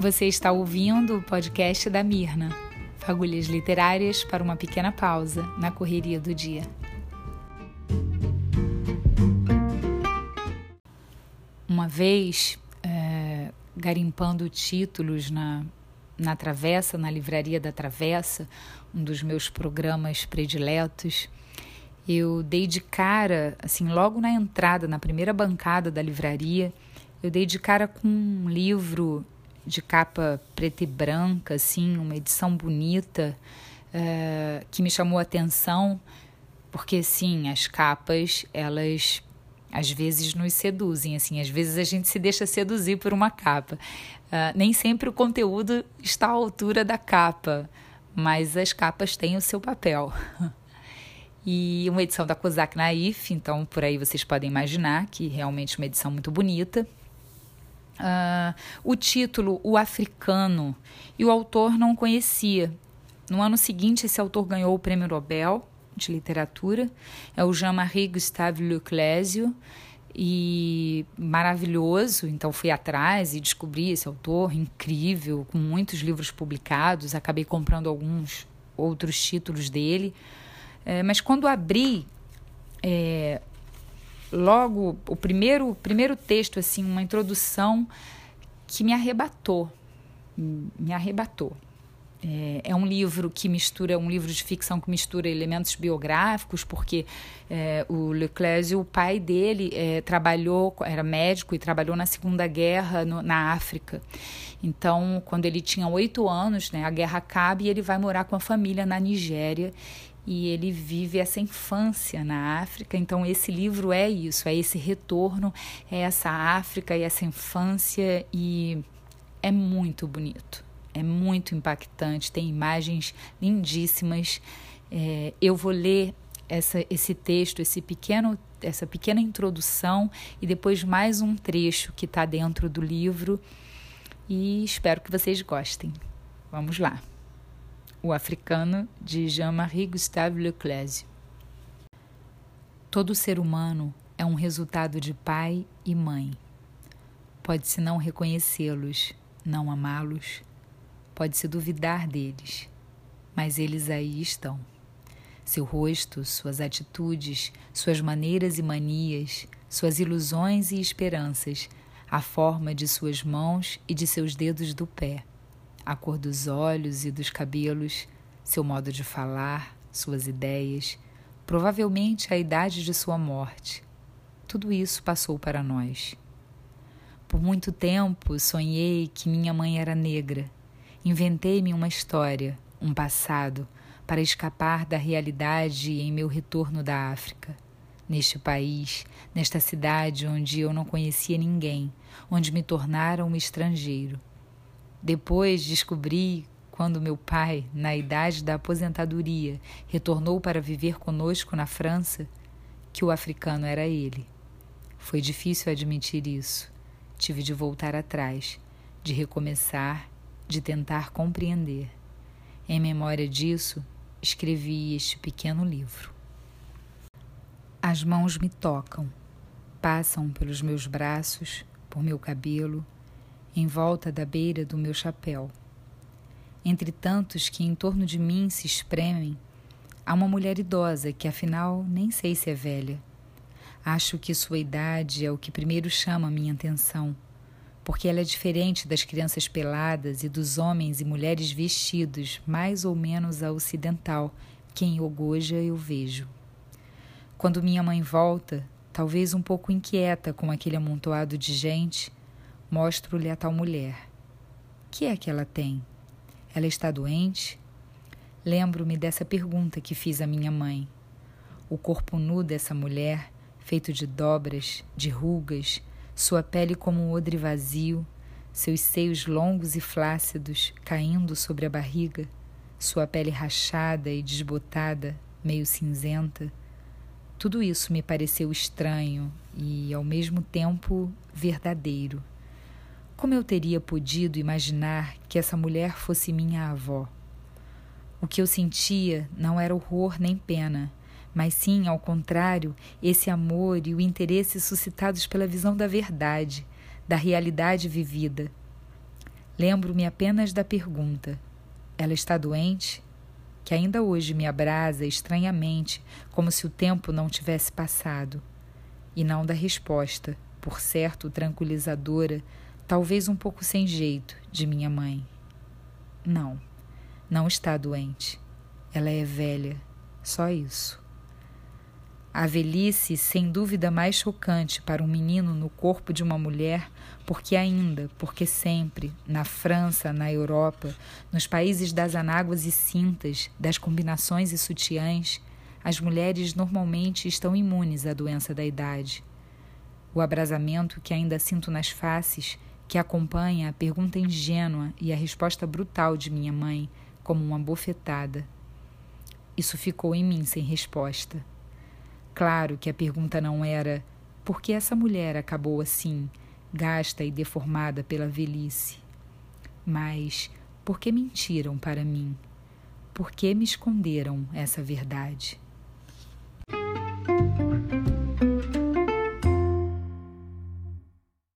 Você está ouvindo o podcast da Mirna, fagulhas literárias para uma pequena pausa na correria do dia. Uma vez, é, garimpando títulos na, na Travessa, na Livraria da Travessa, um dos meus programas prediletos, eu dei de cara, assim, logo na entrada, na primeira bancada da livraria, eu dei de cara com um livro de capa preta e branca, assim, uma edição bonita, uh, que me chamou a atenção, porque, sim, as capas, elas às vezes nos seduzem, assim, às vezes a gente se deixa seduzir por uma capa. Uh, nem sempre o conteúdo está à altura da capa, mas as capas têm o seu papel. e uma edição da Kozak Naif, então por aí vocês podem imaginar que realmente uma edição muito bonita. Uh, o título, O Africano, e o autor não conhecia. No ano seguinte, esse autor ganhou o Prêmio Nobel de Literatura, é o Jean-Marie Gustave Leclésio, e maravilhoso, então fui atrás e descobri esse autor incrível, com muitos livros publicados, acabei comprando alguns outros títulos dele, é, mas quando abri é, logo o primeiro primeiro texto assim uma introdução que me arrebatou me arrebatou. É, é, um livro que mistura um livro de ficção que mistura elementos biográficos porque é, o Leclerc o pai dele é, trabalhou era médico e trabalhou na Segunda Guerra no, na África. Então quando ele tinha oito anos né a guerra acaba e ele vai morar com a família na Nigéria e ele vive essa infância na África. Então, esse livro é isso, é esse retorno, é essa África e essa infância, e é muito bonito, é muito impactante, tem imagens lindíssimas. É, eu vou ler essa, esse texto, esse pequeno, essa pequena introdução e depois mais um trecho que está dentro do livro e espero que vocês gostem. Vamos lá. O Africano, de Jean-Marie Gustave Leclerc. Todo ser humano é um resultado de pai e mãe. Pode-se não reconhecê-los, não amá-los, pode-se duvidar deles, mas eles aí estão. Seu rosto, suas atitudes, suas maneiras e manias, suas ilusões e esperanças, a forma de suas mãos e de seus dedos do pé a cor dos olhos e dos cabelos, seu modo de falar, suas ideias, provavelmente a idade de sua morte. Tudo isso passou para nós. Por muito tempo sonhei que minha mãe era negra. Inventei-me uma história, um passado, para escapar da realidade em meu retorno da África. Neste país, nesta cidade onde eu não conhecia ninguém, onde me tornara um estrangeiro. Depois descobri, quando meu pai, na idade da aposentadoria, retornou para viver conosco na França, que o africano era ele. Foi difícil admitir isso. Tive de voltar atrás, de recomeçar, de tentar compreender. Em memória disso, escrevi este pequeno livro. As mãos me tocam, passam pelos meus braços, por meu cabelo, em volta da beira do meu chapéu. Entre tantos que em torno de mim se espremem, há uma mulher idosa que afinal nem sei se é velha. Acho que sua idade é o que primeiro chama minha atenção, porque ela é diferente das crianças peladas e dos homens e mulheres vestidos mais ou menos a ocidental que em Ogoja eu vejo. Quando minha mãe volta, talvez um pouco inquieta com aquele amontoado de gente, Mostro-lhe a tal mulher. Que é que ela tem? Ela está doente? Lembro-me dessa pergunta que fiz à minha mãe. O corpo nu dessa mulher, feito de dobras, de rugas, sua pele como um odre vazio, seus seios longos e flácidos caindo sobre a barriga, sua pele rachada e desbotada, meio cinzenta. Tudo isso me pareceu estranho e, ao mesmo tempo, verdadeiro. Como eu teria podido imaginar que essa mulher fosse minha avó? O que eu sentia não era horror nem pena, mas sim, ao contrário, esse amor e o interesse suscitados pela visão da verdade, da realidade vivida. Lembro-me apenas da pergunta: ela está doente? Que ainda hoje me abrasa estranhamente, como se o tempo não tivesse passado. E não da resposta, por certo tranquilizadora, talvez um pouco sem jeito, de minha mãe. Não, não está doente. Ela é velha, só isso. A velhice, sem dúvida mais chocante para um menino no corpo de uma mulher, porque ainda, porque sempre, na França, na Europa, nos países das anáguas e cintas, das combinações e sutiãs, as mulheres normalmente estão imunes à doença da idade. O abrasamento que ainda sinto nas faces, que acompanha a pergunta ingênua e a resposta brutal de minha mãe, como uma bofetada. Isso ficou em mim sem resposta. Claro que a pergunta não era por que essa mulher acabou assim, gasta e deformada pela velhice. Mas por que mentiram para mim? Por que me esconderam essa verdade?